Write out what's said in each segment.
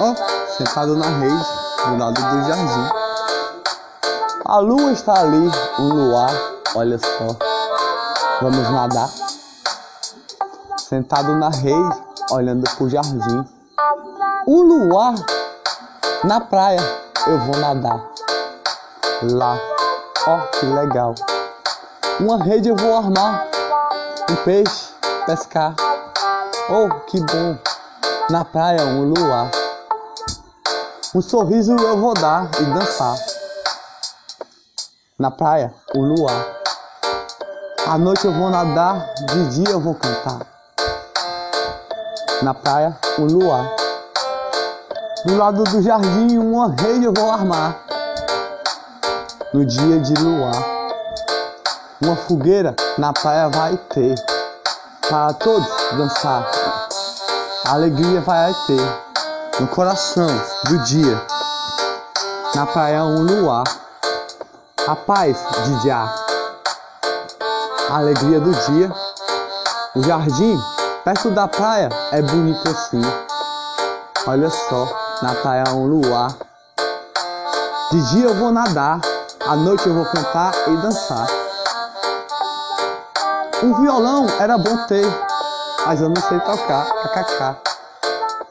Ó, sentado na rede, do lado do jardim. A lua está ali, o luar, olha só. Vamos nadar. Sentado na rede, olhando pro jardim. O luar, na praia, eu vou nadar. Lá, ó, que legal. Uma rede eu vou armar, um peixe, pescar. Oh, que bom! Na praia, um luar. Um sorriso eu vou dar e dançar. Na praia, o luar. À noite eu vou nadar, de dia eu vou cantar. Na praia, o luar. Do lado do jardim, uma rede eu vou armar. No dia de luar, uma fogueira na praia vai ter. Para todos dançar, alegria vai ter no coração do dia. Na praia, um luar, a paz de já. A alegria do dia, o jardim perto da praia é bonito assim. Olha só, na praia um luar. De dia eu vou nadar, à noite eu vou cantar e dançar. Um violão era bom ter, mas eu não sei tocar, kkk.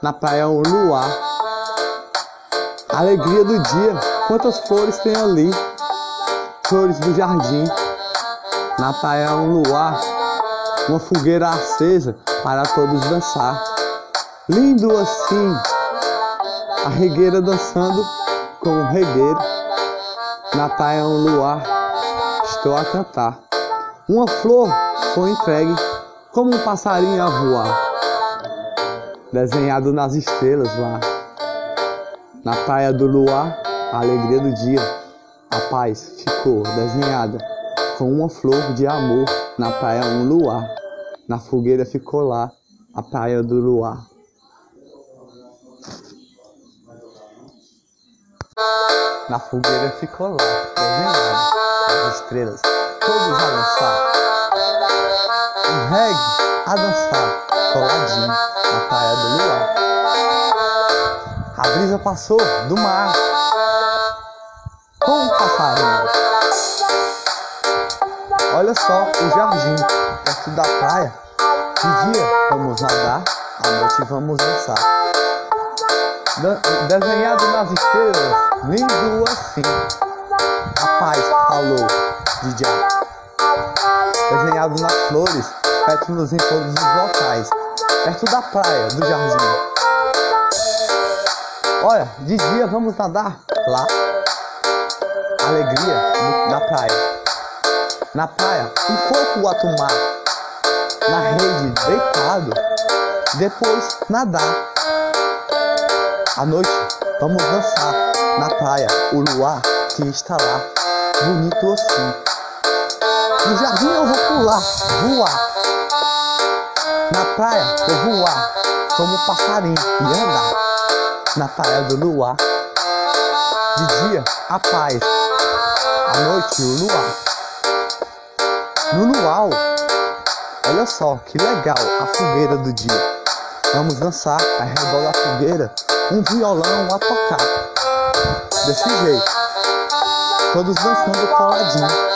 Na praia um luar. Alegria do dia, quantas flores tem ali? Flores do jardim. Na praia um luar, uma fogueira acesa para todos dançar. Lindo assim, a regueira dançando com o regueiro. Na praia um luar, estou a cantar. Uma flor foi entregue como um passarinho a voar, desenhado nas estrelas lá. Na praia do luar, a alegria do dia, a paz ficou desenhada com uma flor de amor. Na praia um luar, na fogueira ficou lá a praia do luar. Na fogueira ficou lá, desenhada, as estrelas, todos a dançar. Um reggae a dançar, coladinho, na praia do luar. A brisa passou do mar, com um passarinho. Olha só o jardim, perto da praia. De dia vamos nadar, à noite vamos dançar. De- desenhado nas estrelas, lindo assim. A paz falou de já. Desenhado nas flores, pétalas em todos os locais. Perto da praia, do jardim. Olha, de dia vamos nadar lá. Alegria da praia. Na praia, um coco a tomar. Na rede, deitado. Depois, nadar. À noite, vamos dançar na praia, o luar que está lá, bonito assim. No jardim eu vou pular, voar. Na praia eu voar, como um passarinho e andar. Na praia do luar. De dia, a paz. À noite, o luar. No luau, olha só que legal a fogueira do dia. Vamos dançar ao redor da fogueira, um violão a tocar. Desse jeito, todos dançando coladinho.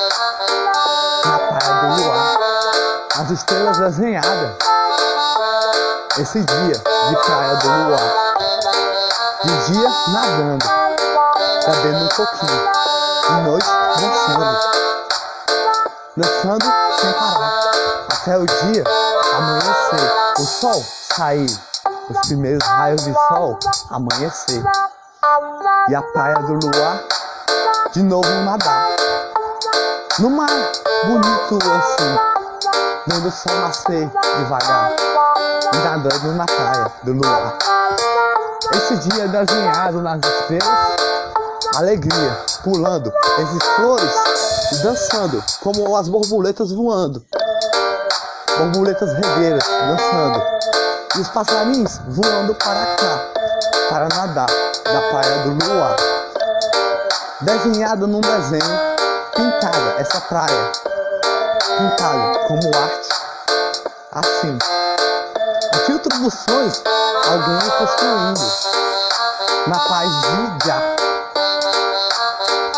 Do luar, as estrelas desenhadas. Esse dia de praia do luar. De dia nadando, bebendo um pouquinho. De noite dançando. Dançando sem parar, até o dia amanhecer, o sol sair, os primeiros raios de sol amanhecer, e a praia do luar de novo nadar, no mar bonito assim, vendo o sol nascer devagar, nadando na praia do luar. Esse dia desenhado nas estrelas, alegria, pulando, esses flores e dançando, como as borboletas voando. Borboletas regueiras dançando. E os passarinhos voando para cá, para nadar da praia do luar. Desenhada num desenho, pintada essa praia, pintada como arte, assim. A filtro dos sonhos, alguém construindo na paz de Já.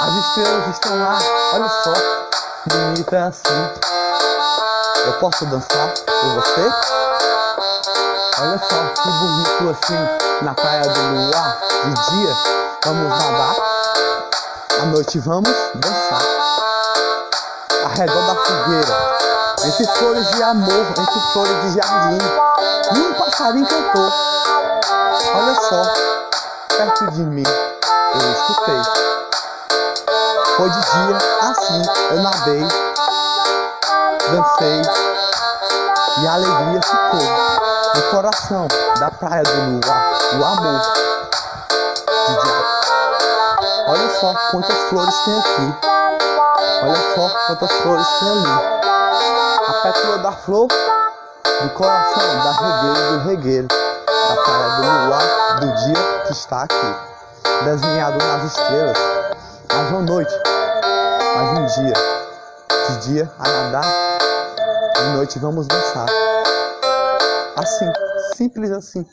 As estrelas estão lá, olha só, bonita é assim. Eu posso dançar com você? Olha só que bonito assim, na praia do luar, de dia, vamos nadar, à noite vamos dançar. Ao redor da fogueira, entre flores de amor, entre flores de jardim, e um passarinho cantou. Olha só, perto de mim, eu escutei. Foi de dia, assim, eu nadei, dancei, e a alegria ficou no coração da praia do luar, o amor de Jack. Olha só quantas flores tem aqui. Olha só quantas flores tem ali. A pétala da flor do coração, da regueira do regueiro, da praia do luar, do dia que está aqui. Desenhado nas estrelas, mais uma noite, mais um dia. De dia a nadar, de noite vamos dançar. Assim, simples assim.